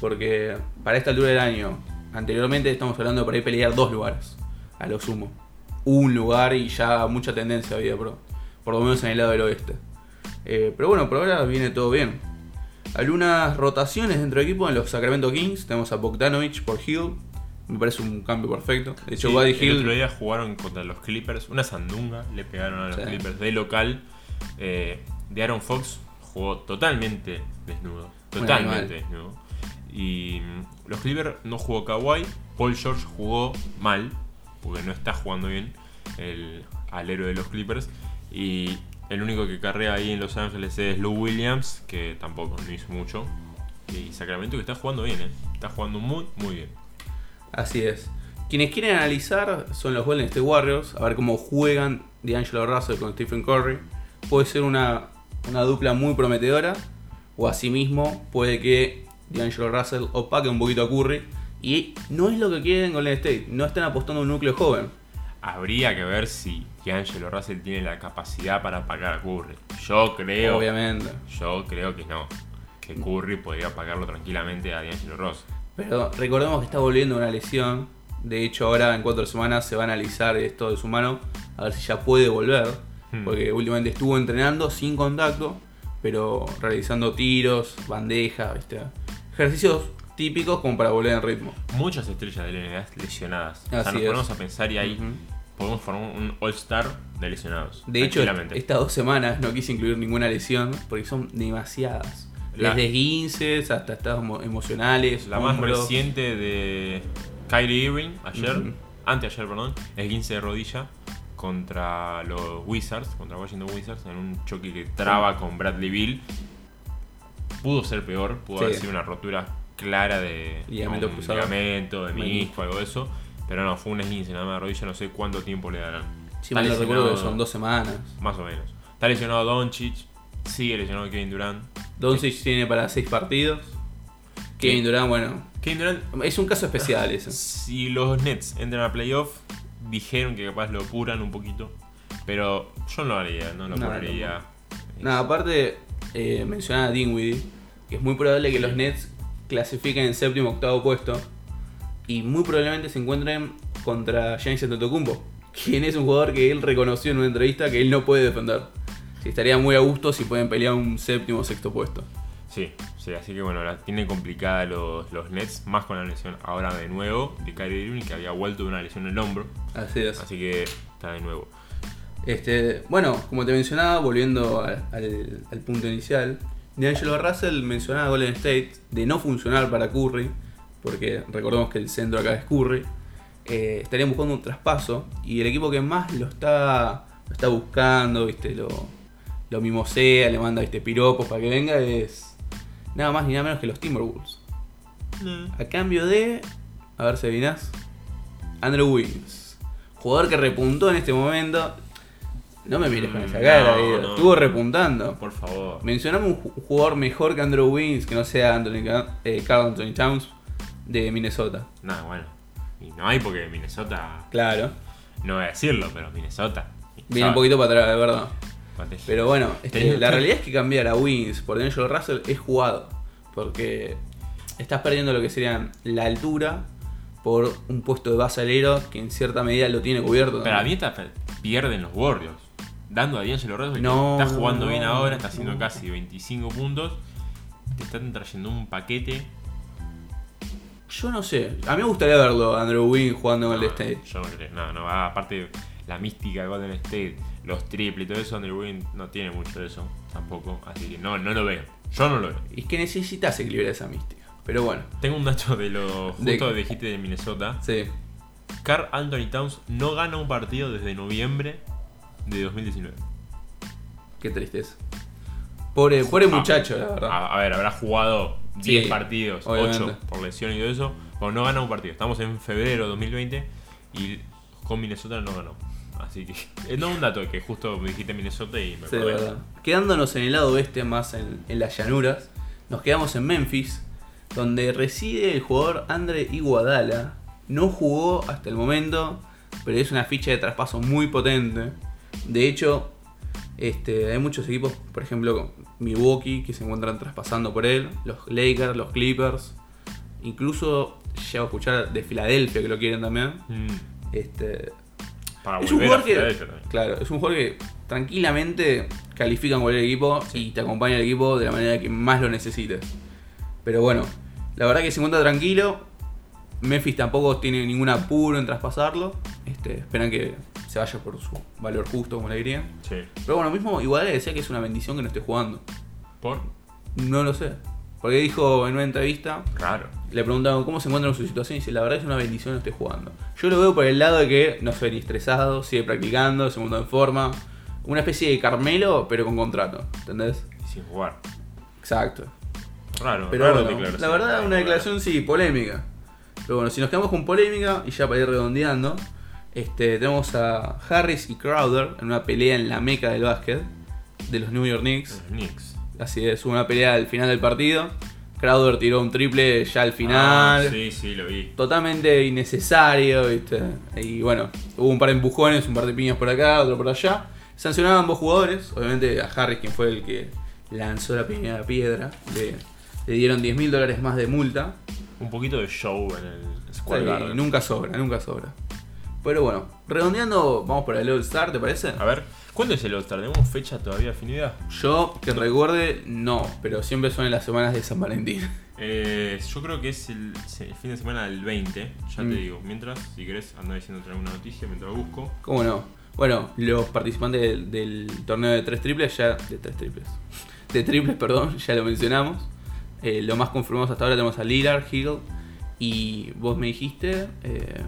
Porque para esta altura del año, anteriormente estamos hablando de por ahí pelear dos lugares, a lo sumo. Un lugar y ya mucha tendencia había, por, por lo menos en el lado del oeste. Eh, pero bueno, por ahora viene todo bien. Algunas rotaciones dentro del equipo en los Sacramento Kings. Tenemos a Bogdanovich por Hill. Me parece un cambio perfecto. De hecho,
Sí,
Buddy
el otro día jugaron contra los Clippers, una sandunga le pegaron a los
Sí.
Clippers de local. Eh, de Aaron Fox jugó totalmente desnudo, totalmente desnudo. Y mm, los Clippers no jugó Kawhi, Paul George jugó mal, porque no está jugando bien el alero de los Clippers. Y el único que carrea ahí en Los Ángeles es Lou Williams, que tampoco no hizo mucho. Y Sacramento que está jugando bien, ¿eh? está jugando muy, muy bien.
Así es. Quienes quieren analizar son los Golden State Warriors, a ver cómo juegan D'Angelo Russell con Stephen Curry. Puede ser una, una dupla muy prometedora, o asimismo puede que D'Angelo Russell opaque un poquito a Curry. Y no es lo que quieren Golden State, no están apostando a un núcleo joven.
Habría que ver si D'Angelo Russell tiene la capacidad para pagar a Curry. Yo creo,
Obviamente.
yo creo que no. Que Curry podría pagarlo tranquilamente a D'Angelo Russell.
Pero recordemos que está volviendo una lesión. De hecho, ahora en cuatro semanas se va a analizar esto de su mano. A ver si ya puede volver.
Hmm.
Porque últimamente estuvo entrenando sin contacto. Pero realizando tiros, bandejas, ¿viste? Ejercicios típicos como para volver en ritmo.
Muchas estrellas de la NBA lesionadas. o sea,
Así
nos
es.
ponemos a pensar y ahí podemos formar un All-Star de lesionados.
De hecho, estas dos semanas no quise incluir ninguna lesión porque son demasiadas.
La-
Desde guinces hasta estados emo- emocionales.
La más reciente de Kyrie Irving, ayer,
Ujú.
anteayer, perdón, es 15 de rodilla contra los Wizards, contra Washington Wizards, en un choque que traba con Bradley Bill. Pudo ser peor, pudo
Sí.
haber sido una rotura clara de
Ligamento
un ligamento, de
Menisco.
algo de eso. Pero no, fue un esguince nada más de rodilla, no sé cuánto tiempo le darán.
Si
Está
mal no recuerdo que son dos semanas.
Más o menos. Está lesionado Doncic, sigue lesionado Kevin Durant.
Doncic tiene para seis partidos. Kevin Durant, bueno,
Kevin Durant
es un caso especial ese.
Si los Nets entran a playoff, dijeron que capaz lo apuran un poquito. Pero yo no lo haría, no lo
No,
apuraría.
Nada, aparte, eh, mencionaba a Dinwiddie, que es muy probable que los Nets clasifiquen en séptimo octavo puesto y muy probablemente se encuentren contra Giannis Antetokounmpo, quien es un jugador que él reconoció en una entrevista que él no puede defender. Sí, estaría muy a gusto si pueden pelear un séptimo o sexto puesto.
Sí, sí, así que bueno, la tiene complicada los, los Nets, más con la lesión ahora de nuevo de Kyrie Irving, que había vuelto de una lesión en el hombro.
Así es.
Así que está de nuevo.
Este, bueno, como te mencionaba, volviendo al punto inicial, D'Angelo Russell mencionaba a Golden State de no funcionar para Curry, porque recordemos que el centro acá es Curry. eh, estarían buscando un traspaso y el equipo que más lo está, lo está buscando, ¿viste? Lo, lo mimosea, le manda ¿viste? piropos para que venga, es nada más ni nada menos que los Timberwolves. A cambio de. A ver si adivinás. Andrew Wiggins. Jugador que repuntó en este momento. No me mires con esa cara,
no, no.
Estuvo repuntando.
Por favor.
Mencioname un ju- jugador mejor que Andrew Wiggins que no sea Anthony, eh, Carl Anthony Towns de Minnesota.
Nada, bueno. Y no hay porque Minnesota,
Claro.
no voy a decirlo, pero Minnesota.
Viene un poquito para atrás, de verdad. Pero bueno, este, la realidad es que cambiar a Wiggins por D'Angelo Russell es jugado. Porque estás perdiendo lo que sería la altura por un puesto de base alero que en cierta medida lo tiene cubierto.
Pero a mí está, pierden los Warriors. Dando a D'Angelo Russell,
No,
está jugando bien ahora, está haciendo
no.
casi 25 puntos. Te están trayendo un paquete.
Yo no sé. A mí me gustaría verlo Andrew Wiggins jugando en el State.
Yo no creo. No, no va. Aparte, la mística de Golden State, los triples y todo eso, Andrew Wiggins no tiene mucho de eso tampoco. Así que no, no lo veo. Yo no lo veo.
Y es que necesitas equilibrar esa mística. Pero bueno,
Tengo un dato de lo
De-
justo que dijiste de Minnesota.
sí.
Carl Anthony Towns no gana un partido desde noviembre de 2019.
¿Qué tristeza. Pobre, pobre muchacho, la verdad.
A, a ver, habrá jugado 10
Sí,
partidos,
obviamente.
8 por lesión y todo eso. Bueno, no gana un partido. Estamos en febrero de 2020 y con Minnesota no ganó. Así que, eh, no un dato que justo me dijiste Minnesota y me
Sí, de
acordé.
verdad. Quedándonos en el lado oeste, más en, en las llanuras, nos quedamos en Memphis, donde reside el jugador Andre Iguadala. No jugó hasta el momento, pero es una ficha de traspaso muy potente. De hecho, este, hay muchos equipos, por ejemplo, Milwaukee, que se encuentran traspasando por él, los Lakers, los Clippers, incluso llego a escuchar de Filadelfia que lo quieren también.
Mm,
Este,
para
es un jugador que, claro, es un jugador que tranquilamente califica en cualquier equipo y te acompaña al equipo de la manera que más lo necesites. Pero bueno, la verdad que se encuentra tranquilo. Memphis tampoco tiene ningún apuro en traspasarlo. Este, esperan que se vaya por su valor justo, como le dirían.
Sí.
Pero bueno, mismo igual le decía que es una bendición que no esté jugando.
¿Por?
No lo sé. Porque dijo en una entrevista,
Raro.
le preguntaban cómo se encuentra en su situación y dice, la verdad es una bendición no esté jugando. Yo lo veo por el lado de que no se ve ni estresado, sigue practicando, se encuentra en forma. Una especie de Carmelo, pero con contrato, ¿entendés?
Y sin jugar.
Exacto.
Raro.
Pero
raro
bueno, la verdad una declaración sí, polémica. Pero bueno, si nos quedamos con polémica, y ya para ir redondeando, este, tenemos a Harris y Crowder en una pelea en la meca del básquet de los New York Knicks.
Los Knicks.
Así es, hubo una pelea al final del partido. Crowder tiró un triple ya al final.
Ah, sí, sí, lo vi.
totalmente innecesario, ¿viste? Y bueno, hubo un par de empujones, un par de piñas por acá, otro por allá. Sancionaban ambos jugadores, obviamente a Harris, quien fue el que lanzó la primera piedra, le, le dieron 10 mil dólares más de multa.
Un poquito de show en el Square
Sí,
Garden.
nunca sobra, nunca sobra. Pero bueno, redondeando, vamos para el All-Star, ¿te parece?
A ver, ¿cuándo es el All-Star? ¿Tenemos fecha todavía definida?
Yo, que recuerde, no, pero siempre son en las semanas de San Valentín.
Eh, yo creo que es el, el fin de semana del 20, ya
Mm.
te digo. Mientras, si querés, anda diciéndote alguna noticia mientras busco.
¿Cómo no? Bueno, los participantes del, del torneo de tres triples ya. De tres triples. De triples, perdón, ya lo mencionamos. Eh, lo más confirmados hasta ahora tenemos a Lillard, Hill y vos me dijiste. Eh,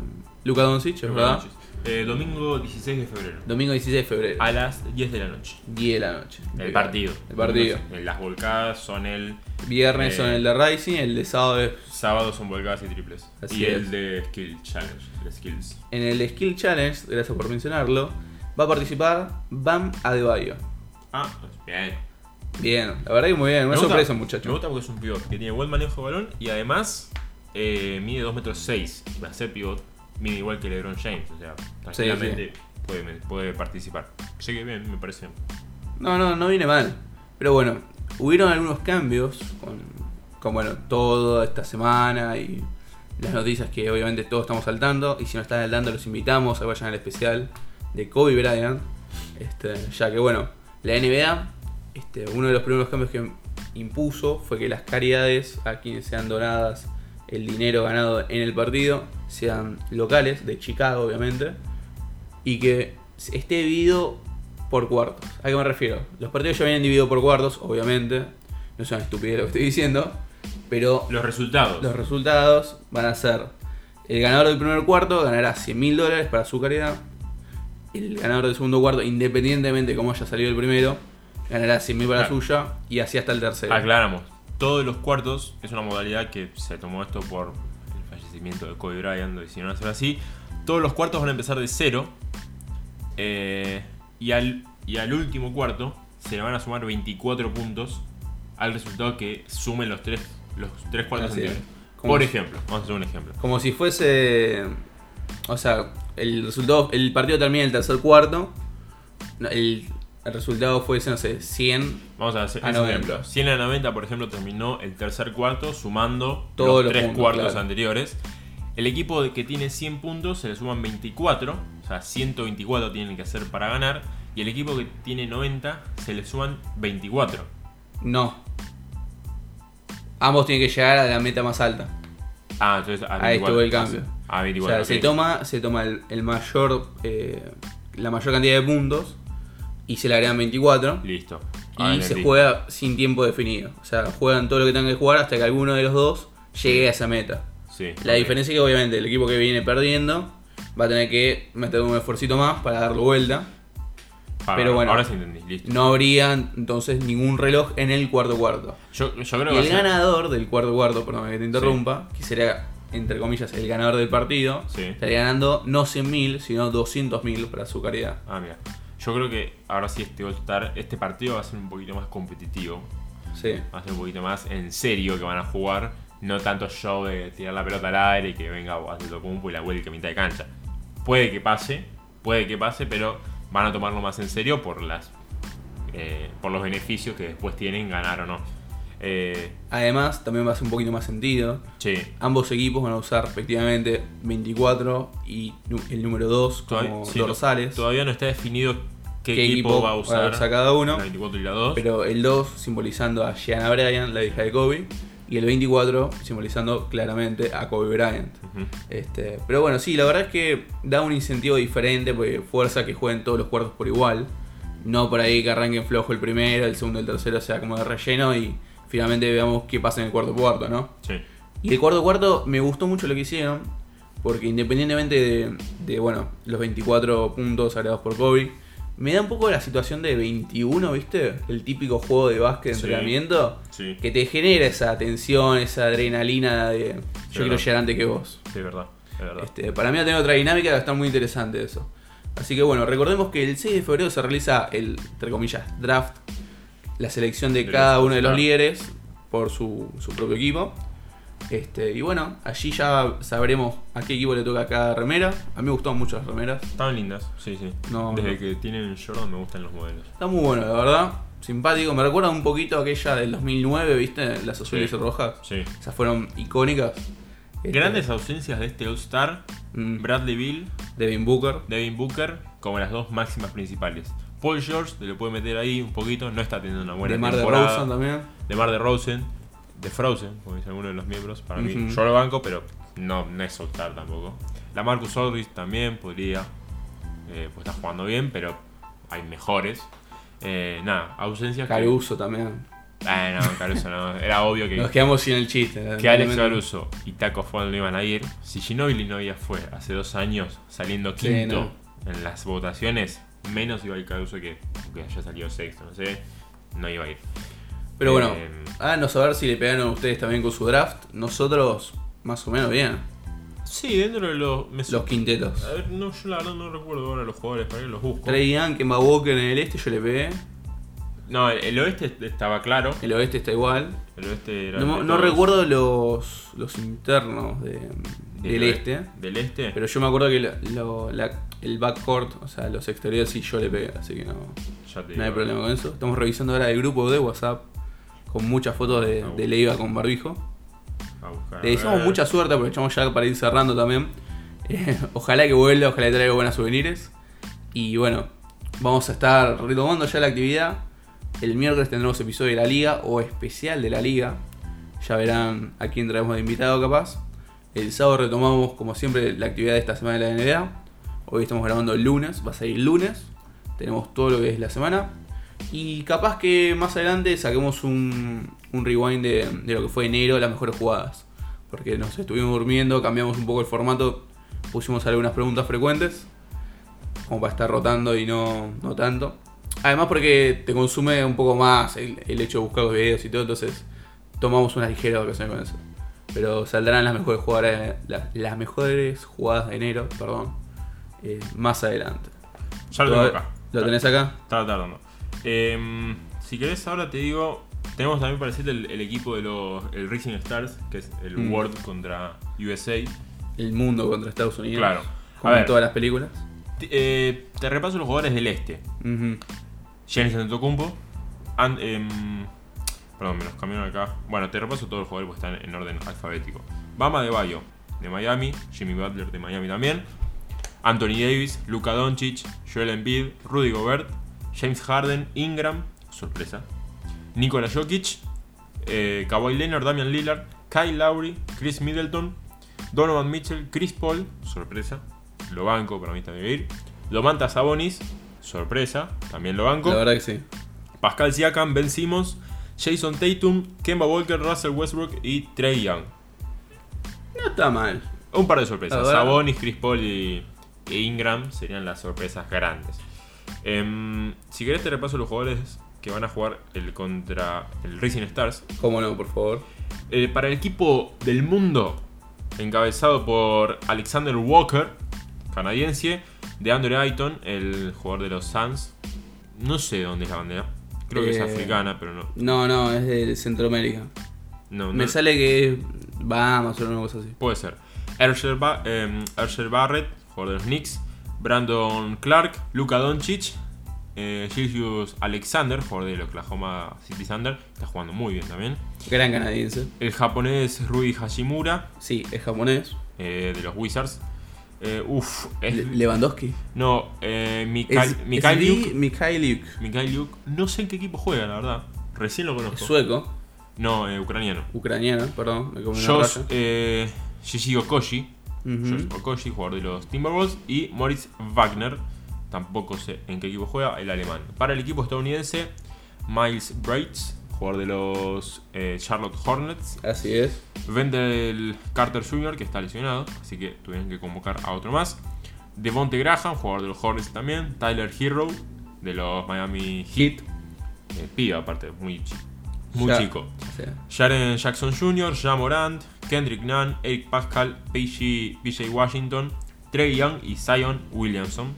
Luka Doncic, ¿es ¿verdad?
Eh, domingo 16 de febrero.
Domingo 16 de febrero.
A las 10 de la noche.
10 de la noche.
El partido.
El partido.
Las volcadas son el.
Viernes
Eh,
son el de Rising, el de sábado es
Sábado son volcadas y triples.
Así
y
es.
el de Skill Challenge, Skills.
En el Skill Challenge, gracias por mencionarlo, va a participar Bam Adebayo.
Ah, pues bien.
Bien, la verdad que muy bien, una
Me gusta-
sorpresa
Me
muchacho.
gusta porque es un pivot que tiene buen manejo de balón y además eh, mide 2 metros 6. Va a ser pivot, mide igual que LeBron James. O sea, tranquilamente Puede, puede participar. Así que bien, me parece.
No, no, no viene mal. Pero bueno, hubieron algunos cambios con, con bueno, toda esta semana y las noticias que obviamente todos estamos saltando. Y si no están al tanto, los invitamos a que vayan al especial de Kobe Bryant. Este, ya que bueno, la NBA, este, uno de los primeros cambios que impuso fue que las caridades a quienes sean donadas el dinero ganado en el partido sean locales, de Chicago obviamente, y que esté dividido por cuartos. ¿A qué me refiero? Los partidos ya vienen divididos por cuartos, obviamente, no es una estupidez lo que estoy diciendo, pero
Los resultados.
los resultados van a ser el ganador del primer cuarto ganará 100 mil dólares para su caridad. El ganador del segundo cuarto, independientemente de cómo haya salido el primero, ganará 100 mil para la
Claro.
suya y así hasta el tercero.
Aclaramos. Todos los cuartos es una modalidad que se tomó esto por el fallecimiento de Kobe Bryant, lo decidieron hacer así. Todos los cuartos van a empezar de cero. eh, y, al, y al último cuarto se le van a sumar 24 puntos al resultado que sumen los tres, los tres cuartos
Así es.
anteriores.
Como
Por
si-
ejemplo, vamos a hacer un ejemplo.
Como si fuese. O sea, el resultado. El partido termina en el tercer cuarto. no, El, el resultado fuese, no sé, 100.
Vamos a hacer
A
un
90.
ejemplo. 100 a 90, por ejemplo, terminó el tercer cuarto sumando
Todos
los
los
tres
puntos,
cuartos
claro.
anteriores. El equipo que tiene 100 puntos se le suman 24, o sea, 124 tienen que hacer para ganar. Y el equipo que tiene 90 se le suman 24.
No. Ambos tienen que llegar a la meta más alta.
Ah, entonces a
Ahí
24.
estuvo el cambio.
A
o
24.
sea, se
ok.
toma, se toma el, el mayor. eh, la mayor cantidad de puntos. Y se le agregan 24.
Listo. Ah,
Y se juega sin tiempo definido. O sea, juegan todo lo que tengan que jugar hasta que alguno de los dos llegue a esa meta.
Sí,
La diferencia es que obviamente el equipo que viene perdiendo va a tener que meter un esfuercito más para darlo vuelta. Pero bueno,
Ahora sí entendí, listo.
no habría entonces ningún reloj en el cuarto cuarto.
Yo, yo creo
Y
que
el ganador del cuarto cuarto, perdón que te interrumpa, que sería, entre comillas, el ganador del partido, estaría ganando no 100.000, sino 200.000 para su caridad.
Ah, mira. Yo creo que ahora sí este All-Star, este partido va a ser un poquito más competitivo.
Sí.
Va a ser un poquito más en serio que van a jugar. No tanto show de tirar la pelota al aire y que venga Antetokounmpo y la vuelque a mitad de cancha. Puede que pase, puede que pase, pero van a tomarlo más en serio por las eh, por los beneficios que después tienen ganar o no. Eh,
Además, también va a hacer un poquito más sentido.
sí,
Ambos equipos van a usar respectivamente 24 y el número 2 como
todavía, sí,
dorsales.
todavía no está definido qué,
¿Qué
equipo,
equipo
va a
va a
usar
usar cada uno?
la 24 y la 2.
Pero el 2 simbolizando a Gianna Bryant, la hija de Kobe. Y el 24 simbolizando claramente a Kobe Bryant. Este, pero bueno, sí, la verdad es que da un incentivo diferente porque fuerza que jueguen todos los cuartos por igual. No por ahí que arranquen flojo el primero, el segundo, el tercero sea como de relleno y finalmente veamos qué pasa en el cuarto cuarto, ¿no?
Sí.
Y el cuarto cuarto me gustó mucho lo que hicieron porque independientemente de, de, bueno, los 24 puntos agregados por Kobe, me da un poco la situación de 21, ¿viste? El típico juego de básquet de
Sí.
entrenamiento
Sí.
que te genera esa tensión, esa adrenalina de yo quiero llegar antes que vos.
Sí, es verdad. Es verdad.
Este, para mí va a tener otra dinámica, a estar muy interesante eso. Así que bueno, recordemos que el 6 de febrero se realiza el, entre comillas, draft, la selección de cada uno de los líderes por su, su propio equipo. Este, y bueno, allí ya sabremos a qué equipo le toca cada remera. A mí me gustaron mucho las remeras.
Estaban lindas, sí, sí.
No,
Desde
no.
que tienen Jordan me gustan los modelos.
Está muy bueno, la verdad. Simpático. Me recuerda un poquito a aquella del 2009, ¿viste? Las azules
Sí.
y rojas.
Sí.
Esas fueron icónicas. Este,
Grandes ausencias de este All-Star:
mm,
Bradley Bill,
Devin Booker.
Devin Booker, como las dos máximas principales. Paul George, te lo puede meter ahí un poquito, no está teniendo una buena
De Mar de. Rosen también.
de Mar de Rosen, de Frozen, como dice alguno de los miembros. Para mí, yo lo banco, pero no, no es All-Star tampoco. La Marcus Aldridge también podría, eh, pues está jugando bien, pero hay mejores. Eh, nada, ausencias. que-
Caruso también.
Ah, no, Caruso no. Era obvio que,
Nos quedamos sin el chiste.
que Alex. Caruso y Taco Fall no iban a ir. Si Ginobili no ya fue hace dos años saliendo
Sí,
quinto en las votaciones, menos iba a ir Caruso que, que haya salido sexto, no sé. No iba a ir.
Pero bueno,
Eh,
háganos saber si le pegaron ustedes también con su draft. Nosotros, más o menos bien.
Sí, dentro de los. me
Los quintetos.
A ver, no, yo la verdad no recuerdo ahora los jugadores, para que los busco.
Trey Young, Kemba Walker en el este, yo le pegué.
No, el, oeste estaba claro.
El oeste está igual.
El oeste era.
No, no recuerdo los, los internos de- del este.
Del este.
Pero yo me acuerdo que lo- lo- la- el backcourt, o sea, los exteriores sí yo le pegué. Así que no,
ya te
no hay problema con eso. Estamos revisando ahora el grupo de WhatsApp con muchas fotos de,
Ah,
de Leiva con barbijo.
A buscar,
Le deseamos mucha suerte, aprovechamos ya para ir cerrando también. Eh, ojalá que vuelva, ojalá que traiga buenas souvenirs. Y bueno, vamos a estar retomando ya la actividad. El miércoles tendremos episodio de la liga o especial de la liga. Ya verán a quién traemos de invitado capaz. El sábado retomamos como siempre la actividad de esta semana de la NBA. Hoy estamos grabando el lunes, va a salir lunes. Tenemos todo lo que es la semana. Y capaz que más adelante saquemos un, un rewind de, de lo que fue enero, las mejores jugadas. Porque nos estuvimos durmiendo, cambiamos un poco el formato, pusimos algunas preguntas frecuentes. Como para estar rotando y no, no tanto. Además porque te consume un poco más el, el hecho de buscar los videos y todo, entonces tomamos unas ligeras vacaciones con eso. Pero saldrán las mejores jugadas, la- las mejores jugadas de enero, perdón, eh, más adelante.
Ya lo tengo
¿Lo-
acá.
¿Lo tenés acá?
Estaba tardando. Em, si querés, ahora te digo. Tenemos también para decirte el, el equipo de los. El Rising Stars, que es el
Mm.
World contra USA.
El mundo contra Estados Unidos.
Claro.
Como
A
en todas las películas.
Te, eh, te repaso los jugadores del este.
Ujú.
Giannis Antetokounmpo. And, em, perdón, me los cambiaron acá. Bueno, te repaso todos los jugadores porque están en orden alfabético. Bama de Bayo, de Miami. Jimmy Butler, de Miami también. Anthony Davis, Luka Doncic, Joel Embiid, Rudy Gobert, James Harden, Ingram, sorpresa. Nikola Jokic, eh, Kawhi Leonard, Damian Lillard, Kyle Lowry, Chris Middleton, Donovan Mitchell, Chris Paul, sorpresa. Lo banco, para mí va a ir. Domantas Sabonis, sorpresa, también lo banco.
La verdad que sí.
Pascal Siakam, Ben Simmons, Jason Tatum, Kemba Walker, Russell Westbrook y Trey Young.
No está mal.
Un par de sorpresas. Sabonis, Chris Paul y, e Ingram serían las sorpresas grandes. Em, si querés te repaso los jugadores que van a jugar el contra el Racing Stars.
¿Cómo no, por favor?
Eh, para el equipo del mundo, encabezado por Alexander Walker, canadiense, de Andre Ayton, el jugador de los Suns. No sé dónde es la bandera. Creo que es
Eh,
africana, pero no.
No, no, es de Centroamérica.
no,
Me sale que es Bahamas o una cosa así.
Puede ser. Ba- em, Barrett, jugador de los Knicks. Brandon Clark, Luka Doncic. Eh, Julius Alexander, jugador del Oklahoma City Thunder. Está jugando muy bien también.
Gran canadiense.
El japonés Rui Hashimura,
Sí, es japonés.
eh, de los Wizards. Eh, uf, es-
Lewandowski.
no, eh,
Es, es
Luke. Mikael Luke. No sé en qué equipo juega, la verdad. Recién lo conozco.
sueco.
No, eh, ucraniano.
Ucraniano, perdón. Me comí
Josh eh, Gigi Okoshi.
Ujú.
Josh Okoshi, jugador de los Timberwolves. Y Moritz Wagner, tampoco sé en qué equipo juega, el alemán. Para el equipo estadounidense, Miles Braits, jugador de los eh, Charlotte Hornets.
Así es.
Wendell Carter Jr., que está lesionado, así que tuvieron que convocar a otro más. Devonte Graham, jugador de los Hornets también. Tyler Hero, de los Miami Heat. Eh, piba, aparte, muy, chi- muy
Ya.
chico. Jaren Jackson Jr., Ja Morant, Kendrick Nunn, Eric Pascal, PJ, PJ Washington, Trey Young y Zion Williamson.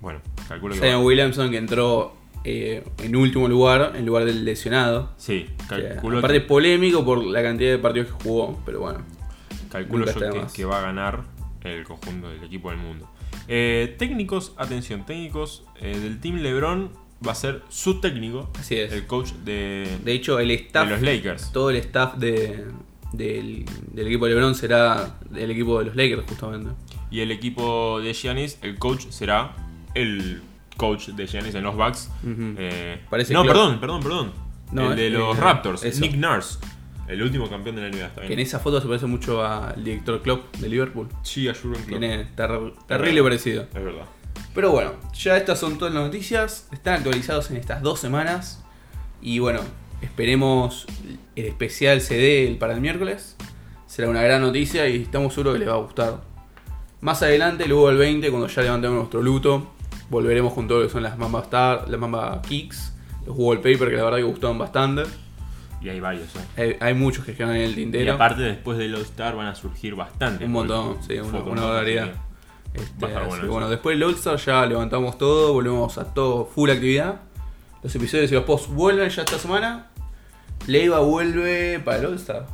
Bueno, calculo que.
Zion
va-
Williamson que entró eh, en último lugar, en lugar del lesionado.
Sí, calculo,
aparte
que-
polémico por la cantidad de partidos que jugó, pero bueno.
calculo yo
de
que, va a ganar el conjunto del equipo del mundo. Eh, técnicos, atención, técnicos eh, del Team LeBron va a ser su técnico,
Así es.
el coach de,
De hecho, el
de
staff,
los Lakers.
todo el staff de, del, del equipo de LeBron será del equipo de los Lakers, justamente.
Y el equipo de Giannis, el coach será el coach de Giannis en los Bucks.
Ujú.
Eh,
Parece
no,
Klopp.
perdón, perdón, perdón.
No,
el de
eh,
los
eh,
Raptors,
eso.
Nick Nurse. El último campeón de la NBA, está
Que en esa foto se parece mucho al director Klopp de Liverpool.
Sí, a Jurgen Klopp.
Tiene ter- terrible parecido.
Es verdad.
Pero bueno, ya estas son todas las noticias. Están actualizados en estas dos semanas. Y bueno, esperemos el especial CD el- para el miércoles. Será una gran noticia y estamos seguros que les va a gustar. Más adelante, luego el 20, cuando ya levantemos nuestro luto, volveremos con todo lo que son las Mamba Star, las Mamba Kicks, los Wallpaper que la verdad que gustaron bastante.
Y hay varios, ¿eh?
Hay, hay muchos que quedan en el
Y
tintero.
aparte, después del All-Star van a surgir bastante.
Un montón, sí, una- una
así
Este,
Va a estar
así
bueno
bueno, después del All-Star ya levantamos todo, volvemos a todo full actividad. Los episodios y los posts vuelven ya esta semana. Leiva vuelve para el All-Star.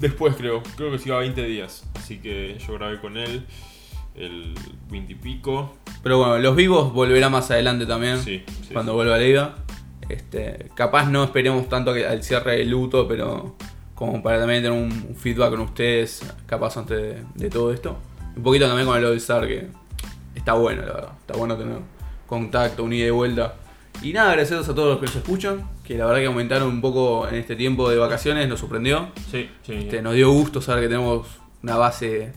Después creo, creo que siga 20 días. Así que yo grabé con él el 20 y pico.
Pero bueno, los vivos volverá más adelante también.
Sí, sí,
cuando
sí.
vuelva Leiva. Este, capaz no esperemos tanto que- al cierre del luto, pero como para también tener un, feedback con ustedes, capaz antes de, de todo esto. Un poquito también con el All-Star, que está bueno, la verdad. Está bueno tener contacto, un ida y vuelta. Y nada, gracias a todos los que nos escuchan, que la verdad que aumentaron un poco en este tiempo de vacaciones, nos sorprendió.
Sí, sí.
Este, nos dio gusto saber que tenemos una base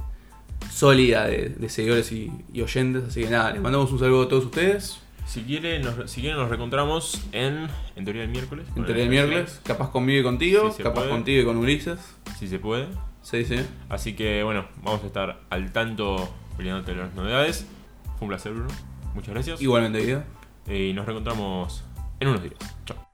sólida de, de seguidores y, y oyentes, así que nada, les mandamos un saludo a todos ustedes.
Si quieren, nos, si quieren nos reencontramos en, en teoría el miércoles. con
Entre el
el
miércoles, capaz conmigo y contigo, capaz
puede.
contigo y con Ulises.
Si se puede.
Sí, sí.
Así que bueno, vamos a estar al tanto peleándote las novedades. Fue un placer, Bruno. Muchas gracias.
Igualmente, Guido.
Y nos reencontramos en unos días. Chao.